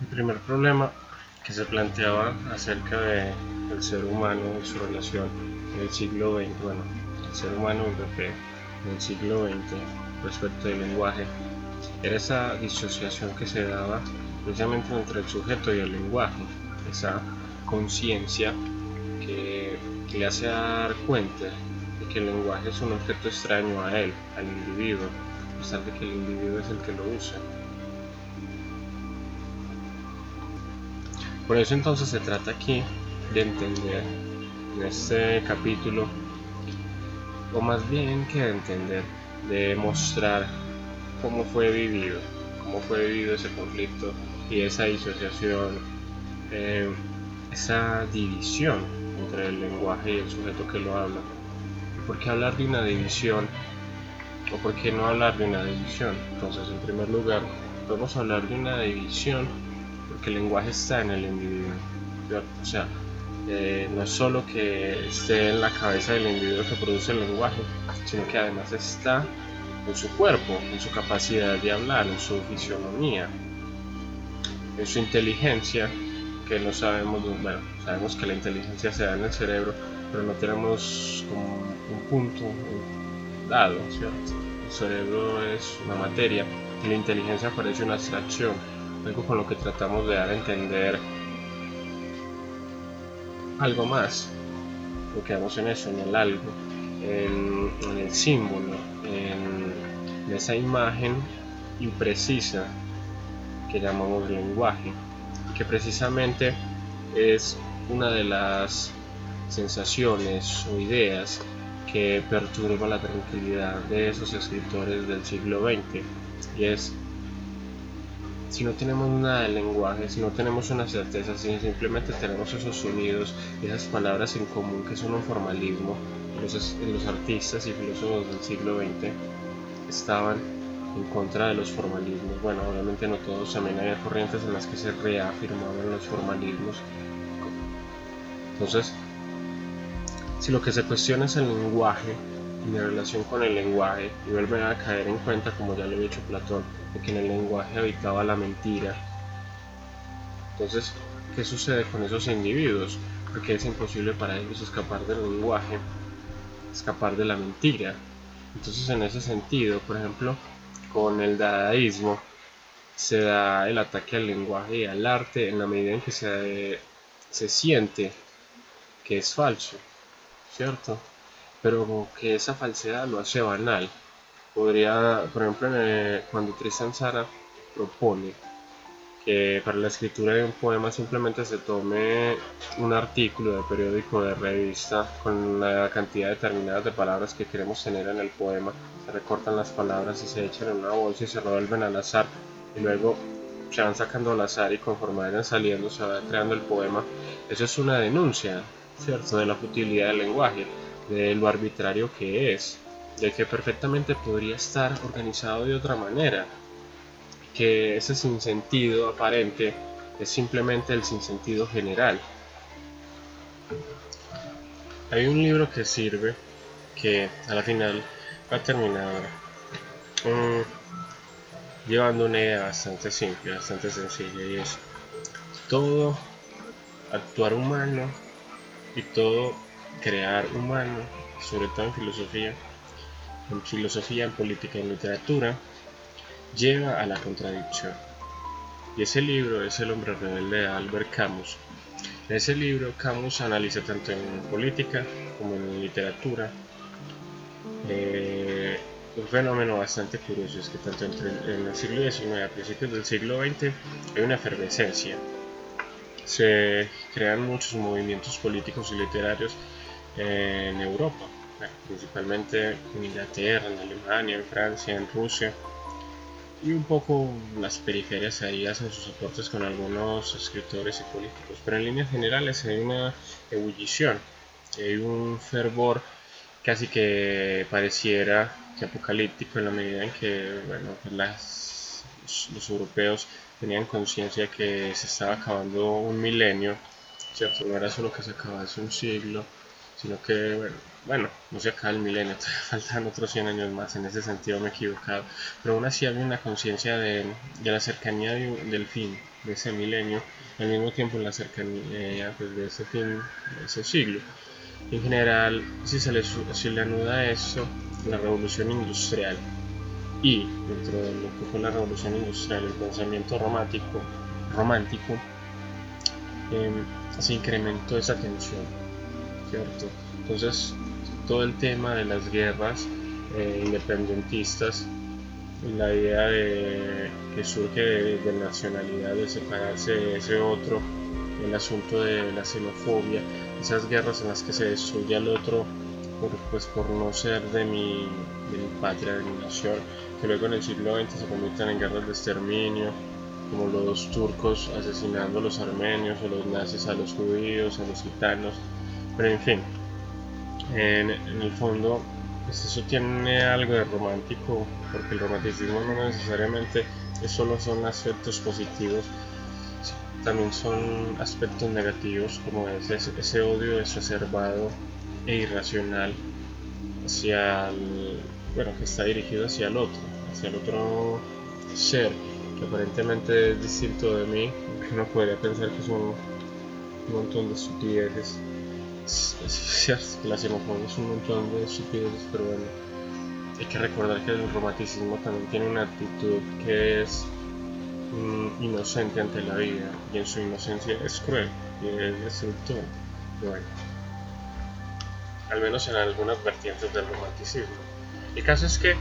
El primer problema que se planteaba acerca de, del ser humano y su relación en el siglo XX, bueno, el ser humano en el siglo XX respecto del lenguaje, era esa disociación que se daba precisamente entre el sujeto y el lenguaje, esa conciencia que, le hace dar cuenta de que el lenguaje es un objeto extraño a él, al individuo, a pesar de que el individuo es el que lo usa. Por eso entonces se trata aquí de entender en este capítulo, o más bien que de entender, de mostrar cómo fue vivido, cómo fue vivido ese conflicto y esa disociación, eh, esa división entre el lenguaje y el sujeto que lo habla. ¿Por qué hablar de una división? ¿O por qué no hablar de una división? Entonces, en primer lugar, podemos hablar de una división porque el lenguaje está en el individuo. O sea, eh, no es solo que esté en la cabeza del individuo que produce el lenguaje, sino que además está en su cuerpo, en su capacidad de hablar, en su fisionomía, en su inteligencia, que no sabemos, bueno, sabemos que la inteligencia se da en el cerebro, pero no tenemos como un punto dado, ¿cierto? El cerebro es una materia y la inteligencia parece una abstracción algo con lo que tratamos de dar a entender algo más. Lo quedamos en eso, en el algo, en, el símbolo, en, esa imagen imprecisa que llamamos lenguaje, que precisamente es una de las sensaciones o ideas que perturba la tranquilidad de esos escritores del siglo XX y es si no tenemos nada de lenguaje, si no tenemos una certeza, si simplemente tenemos esos sonidos, esas palabras en común que son un formalismo, los, los artistas y filósofos del siglo XX estaban en contra de los formalismos. Bueno, obviamente no todos, también había corrientes en las que se reafirmaban los formalismos. Entonces, si lo que se cuestiona es el lenguaje y mi relación con el lenguaje, y vuelve a caer en cuenta, como ya lo había dicho Platón, de que en el lenguaje habitaba la mentira. Entonces, ¿qué sucede con esos individuos? Porque es imposible para ellos escapar del lenguaje, escapar de la mentira. Entonces, en ese sentido, por ejemplo, con el dadaísmo, se da el ataque al lenguaje y al arte en la medida en que se, se siente que es falso, ¿cierto? Pero que esa falsedad lo hace banal podría, por ejemplo, cuando Tristan Sara propone que para la escritura de un poema simplemente se tome un artículo de periódico de revista con la cantidad determinada de palabras que queremos tener en el poema, se recortan las palabras y se echan en una bolsa y se revuelven al azar y luego se van sacando al azar y conforme vayan saliendo se va creando el poema. Eso es una denuncia, ¿cierto?, de la futilidad del lenguaje, de lo arbitrario que es de que perfectamente podría estar organizado de otra manera, que ese sinsentido aparente es simplemente el sinsentido general. Hay un libro que sirve que a la final va a mm, llevando una idea bastante simple, bastante sencilla y es todo actuar humano y todo crear humano, sobre todo en filosofía, en filosofía, en política y en literatura, lleva a la contradicción. Y ese libro es El hombre rebelde de Albert Camus. En ese libro Camus analiza tanto en política como en literatura eh, un fenómeno bastante curioso es que tanto entre, en el siglo XIX a principios del siglo XX hay una efervescencia. Se crean muchos movimientos políticos y literarios en Europa principalmente en Inglaterra, en Alemania, en Francia, en Rusia y un poco las periferias ahí hacen sus aportes con algunos escritores y políticos, pero en líneas generales hay una ebullición, hay un fervor casi que pareciera apocalíptico en la medida en que bueno, pues los europeos tenían conciencia que se estaba acabando un milenio, ¿cierto? No era solo que se acabase un siglo, sino que, bueno, no se acaba el milenio, todavía faltan otros 100 años más, en ese sentido me he equivocado, pero aún así había una conciencia de, la cercanía del fin de ese milenio, al mismo tiempo en la cercanía pues, de ese fin, de ese siglo. En general, si se le, si le anuda eso, la revolución industrial y dentro de lo que fue la revolución industrial, el pensamiento romántico, romántico em, se incrementó esa tensión, ¿cierto? Entonces, todo el tema de las guerras eh, independentistas, la idea de, que surge de, nacionalidad, de separarse de ese otro, el asunto de la xenofobia, esas guerras en las que se destruye al otro por, pues, por no ser de mi, de mi patria, de mi nación, que luego en el siglo XX se convierten en guerras de exterminio, como los turcos asesinando a los armenios, o los nazis a los judíos, a los gitanos, pero en fin, en, el fondo pues eso tiene algo de romántico, porque el romanticismo no necesariamente es solo son aspectos positivos, también son aspectos negativos como ese, ese odio exacerbado e irracional hacia el, bueno, que está dirigido hacia el otro, hacia el otro ser que aparentemente es distinto de mí, que uno podría pensar que son un montón de estupideces es cierto que la xenofobia es un montón de estupideces, pero bueno, hay que recordar que el romanticismo también tiene una actitud que es mm, inocente ante la vida y en su inocencia es cruel y es destructor. Bueno, al menos en algunas vertientes del romanticismo. El caso es que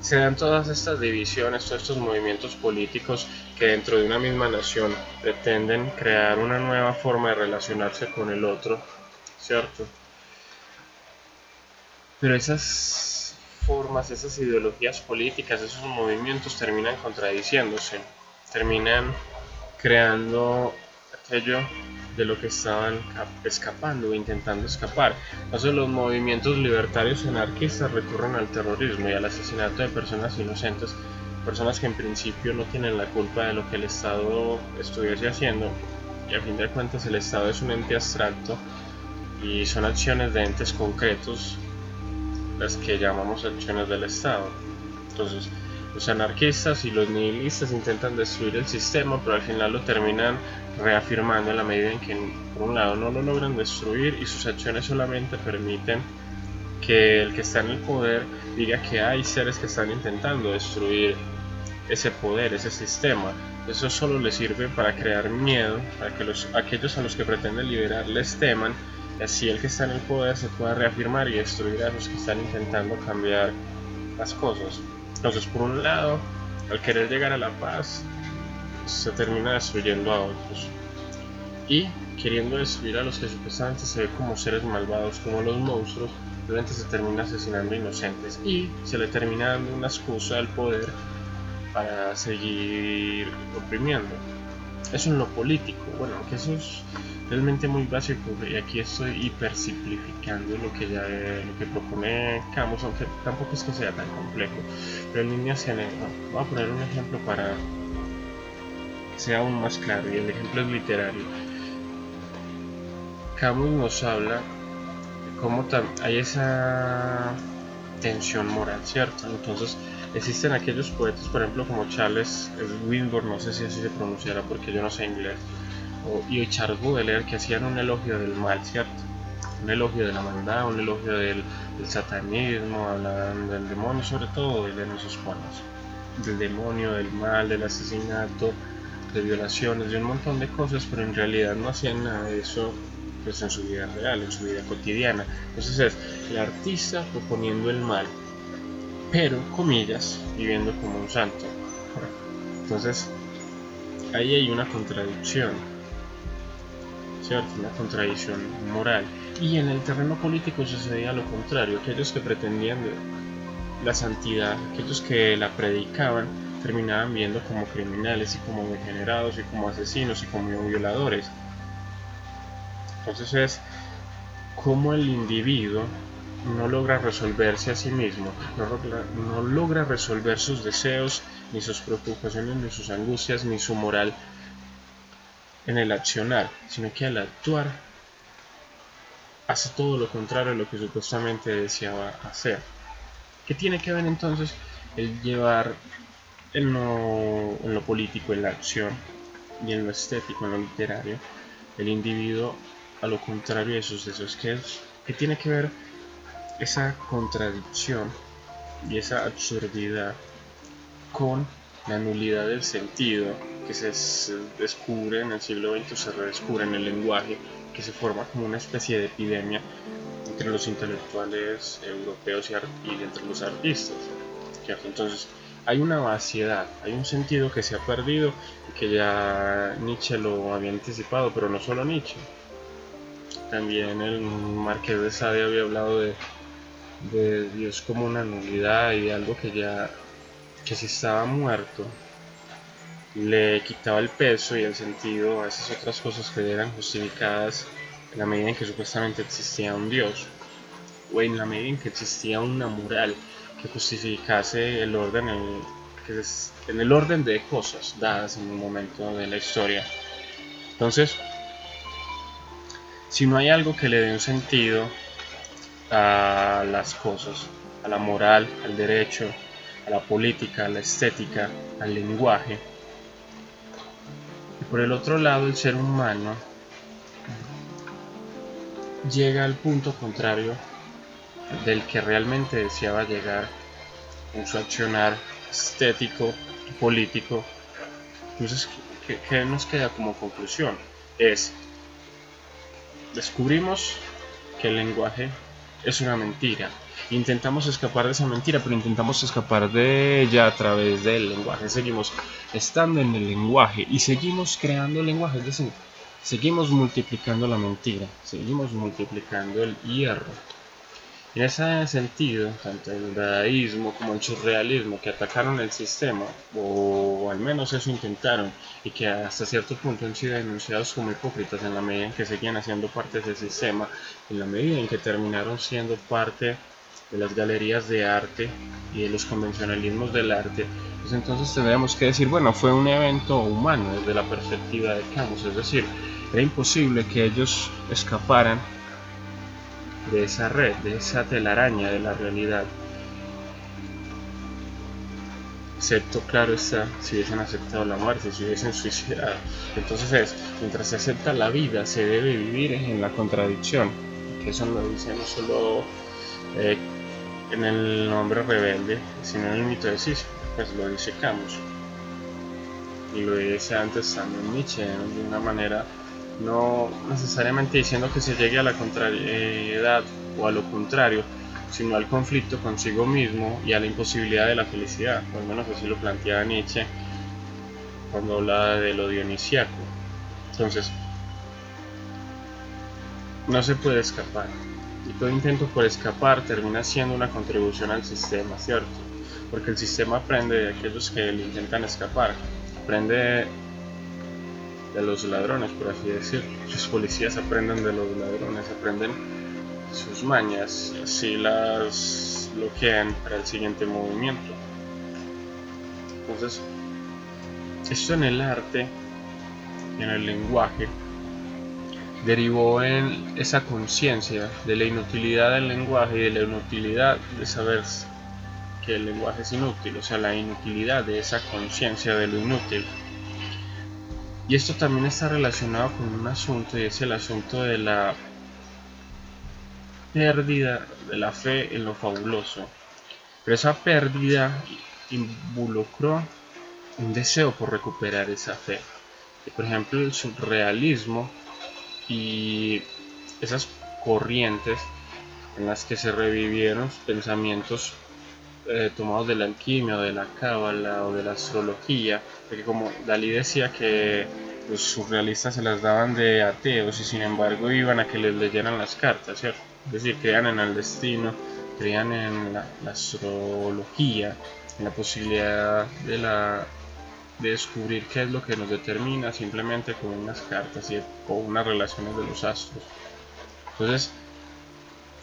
se dan todas estas divisiones, todos estos movimientos políticos que dentro de una misma nación pretenden crear una nueva forma de relacionarse con el otro, ¿cierto? Pero esas formas, esas ideologías políticas, esos movimientos terminan contradiciéndose, terminan creando aquello de lo que estaban escapando o intentando escapar. Entonces los movimientos libertarios anarquistas recurren al terrorismo y al asesinato de personas inocentes, personas que en principio no tienen la culpa de lo que el Estado estuviese haciendo y a fin de cuentas el Estado es un ente abstracto y son acciones de entes concretos las que llamamos acciones del Estado. Entonces, los anarquistas y los nihilistas intentan destruir el sistema, pero al final lo terminan reafirmando en la medida en que, por un lado, no lo logran destruir y sus acciones solamente permiten que el que está en el poder diga que hay seres que están intentando destruir ese poder, ese sistema. Eso solo les sirve para crear miedo, para que los, aquellos a los que pretenden liberar les teman, y así el que está en el poder se pueda reafirmar y destruir a los que están intentando cambiar las cosas. Entonces, por un lado, al querer llegar a la paz, se termina destruyendo a otros. Y queriendo destruir a los que supuestamente se ve como seres malvados, como los monstruos, realmente se termina asesinando inocentes. Y se le termina dando una excusa al poder para seguir oprimiendo. Eso en lo político, bueno, que eso es realmente muy básico y aquí estoy hiper simplificando lo que ya lo que propone Camus aunque tampoco es que sea tan complejo pero en líneas generales voy a poner un ejemplo para sea aún más claro y el ejemplo es literario Camus nos habla de cómo hay esa tensión moral cierto entonces existen aquellos poetas por ejemplo como Charles Swinburne no sé si así se pronunciará porque yo no sé inglés y Charles Baudelaire que hacían un elogio del mal, ¿cierto? Un elogio de la maldad, un elogio del, satanismo, hablan del demonio, sobre todo de esos poemas, del demonio, del mal, del asesinato, de violaciones, de un montón de cosas, pero en realidad no hacían nada de eso pues, en su vida real, en su vida cotidiana. Entonces es el artista proponiendo el mal, pero, comillas, viviendo como un santo. Entonces, ahí hay una contradicción una contradicción moral. Y en el terreno político sucedía lo contrario, aquellos que pretendían la santidad, aquellos que la predicaban, terminaban viendo como criminales y como degenerados y como asesinos y como violadores. Entonces es como el individuo no logra resolverse a sí mismo, no logra, no logra resolver sus deseos, ni sus preocupaciones, ni sus angustias, ni su moral en el accionar, sino que al actuar hace todo lo contrario a lo que supuestamente deseaba hacer. ¿Qué tiene que ver entonces el llevar en lo, en lo político, en la acción y en lo estético, en lo literario, el individuo a lo contrario de sus deseos? ¿Qué, es, qué tiene que ver esa contradicción y esa absurdidad con la nulidad del sentido que se descubre en el siglo XX, se redescubre en el lenguaje, que se forma como una especie de epidemia entre los intelectuales europeos y, entre los artistas. Entonces, hay una vaciedad, hay un sentido que se ha perdido y que ya Nietzsche lo había anticipado, pero no solo Nietzsche. También el Marqués de Sade había hablado de, Dios como una nulidad y de algo que ya que si estaba muerto le quitaba el peso y el sentido a esas otras cosas que eran justificadas en la medida en que supuestamente existía un Dios o en la medida en que existía una moral que justificase el orden en, en el orden de cosas dadas en un momento de la historia. Entonces, si no hay algo que le dé un sentido a las cosas, a la moral, al derecho, a la política, a la estética, al lenguaje. Y por el otro lado, el ser humano llega al punto contrario del que realmente deseaba llegar en su accionar estético y político. Entonces, ¿qué, nos queda como conclusión? Es, descubrimos que el lenguaje es una mentira, intentamos escapar de esa mentira, pero intentamos escapar de ella a través del lenguaje. Seguimos estando en el lenguaje y seguimos creando el lenguaje, es decir, seguimos multiplicando la mentira, seguimos multiplicando el hierro. En ese sentido, tanto el dadaísmo como el surrealismo que atacaron el sistema, o al menos eso intentaron, y que hasta cierto punto han sido denunciados como hipócritas en la medida en que seguían haciendo parte del sistema, en la medida en que terminaron siendo parte de las galerías de arte y de los convencionalismos del arte, pues entonces tendríamos que decir, bueno, fue un evento humano desde la perspectiva de Camus, es decir, era imposible que ellos escaparan de esa red, de esa telaraña de la realidad. Excepto, claro está, si hubiesen aceptado la muerte, si hubiesen suicidado. Entonces es, mientras se acepta la vida, se debe vivir en la contradicción. Que eso lo dice no solo eh, en el nombre rebelde, sino en el mito de Sísifo, pues lo dice Camus. Y lo dice antes también Nietzsche, de una manera no necesariamente diciendo que se llegue a la contrariedad o a lo contrario, sino al conflicto consigo mismo y a la imposibilidad de la felicidad, por lo menos así lo planteaba Nietzsche cuando hablaba de lo dionisiaco. Entonces, no se puede escapar y todo intento por escapar termina siendo una contribución al sistema, ¿cierto? Porque el sistema aprende de aquellos que le intentan escapar, aprende de los ladrones, por así decir. Los policías aprenden de los ladrones, aprenden sus mañas así las bloquean para el siguiente movimiento. Entonces, esto en el arte en el lenguaje derivó en esa conciencia de la inutilidad del lenguaje y de la inutilidad de saber que el lenguaje es inútil, o sea, la inutilidad de esa conciencia de lo inútil. Y esto también está relacionado con un asunto y es el asunto de la pérdida de la fe en lo fabuloso. Pero esa pérdida involucró un deseo por recuperar esa fe. Por ejemplo, el surrealismo y esas corrientes en las que se revivieron pensamientos eh, tomados de la alquimia o de la cábala o de la astrología, porque como Dalí decía que los surrealistas se las daban de ateos y sin embargo iban a que les leyeran las cartas, ¿cierto? Es decir, creían en el destino, creían en la, la astrología, en la posibilidad de la de descubrir qué es lo que nos determina simplemente con unas cartas y con unas relaciones de los astros. Entonces,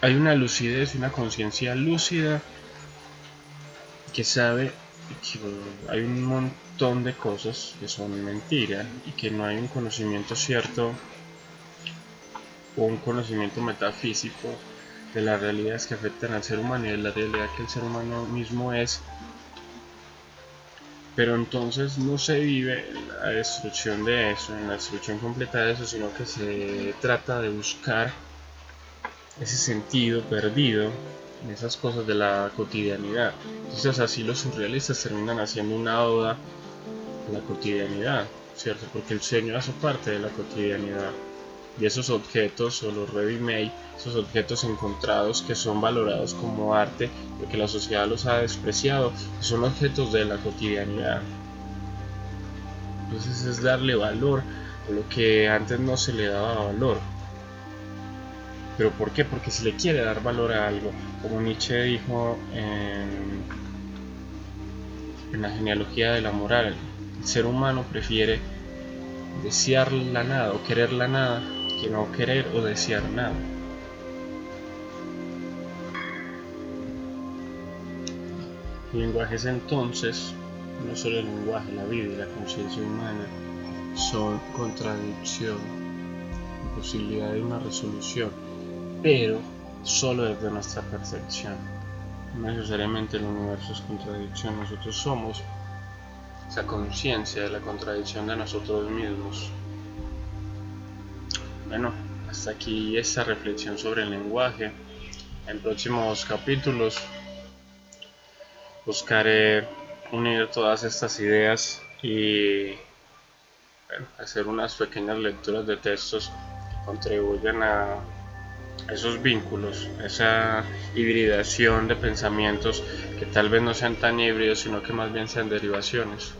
hay una lucidez, una conciencia lúcida que sabe que hay un montón de cosas que son mentira y que no hay un conocimiento cierto o un conocimiento metafísico de las realidades que afectan al ser humano y de la realidad que el ser humano mismo es. Pero entonces no se vive la destrucción de eso, en la destrucción completa de eso, sino que se trata de buscar ese sentido perdido en esas cosas de la cotidianidad. Entonces así los surrealistas terminan haciendo una oda a la cotidianidad, ¿cierto? Porque el sueño hace parte de la cotidianidad. Y esos objetos o los ready-made, esos objetos encontrados que son valorados como arte porque la sociedad los ha despreciado, son objetos de la cotidianidad. Entonces es darle valor a lo que antes no se le daba valor. ¿Pero por qué? Porque se le quiere dar valor a algo. Como Nietzsche dijo en, la genealogía de la moral, el ser humano prefiere desear la nada o querer la nada que no querer o desear nada. El lenguaje es entonces, no solo el lenguaje, la vida y la conciencia humana son contradicción, posibilidad de una resolución pero solo desde nuestra percepción. No necesariamente el universo es contradicción, nosotros somos esa conciencia de la contradicción de nosotros mismos. Bueno, hasta aquí esta reflexión sobre el lenguaje. En próximos capítulos buscaré unir todas estas ideas y hacer unas pequeñas lecturas de textos que contribuyen a esos vínculos, esa hibridación de pensamientos que tal vez no sean tan híbridos, sino que más bien sean derivaciones.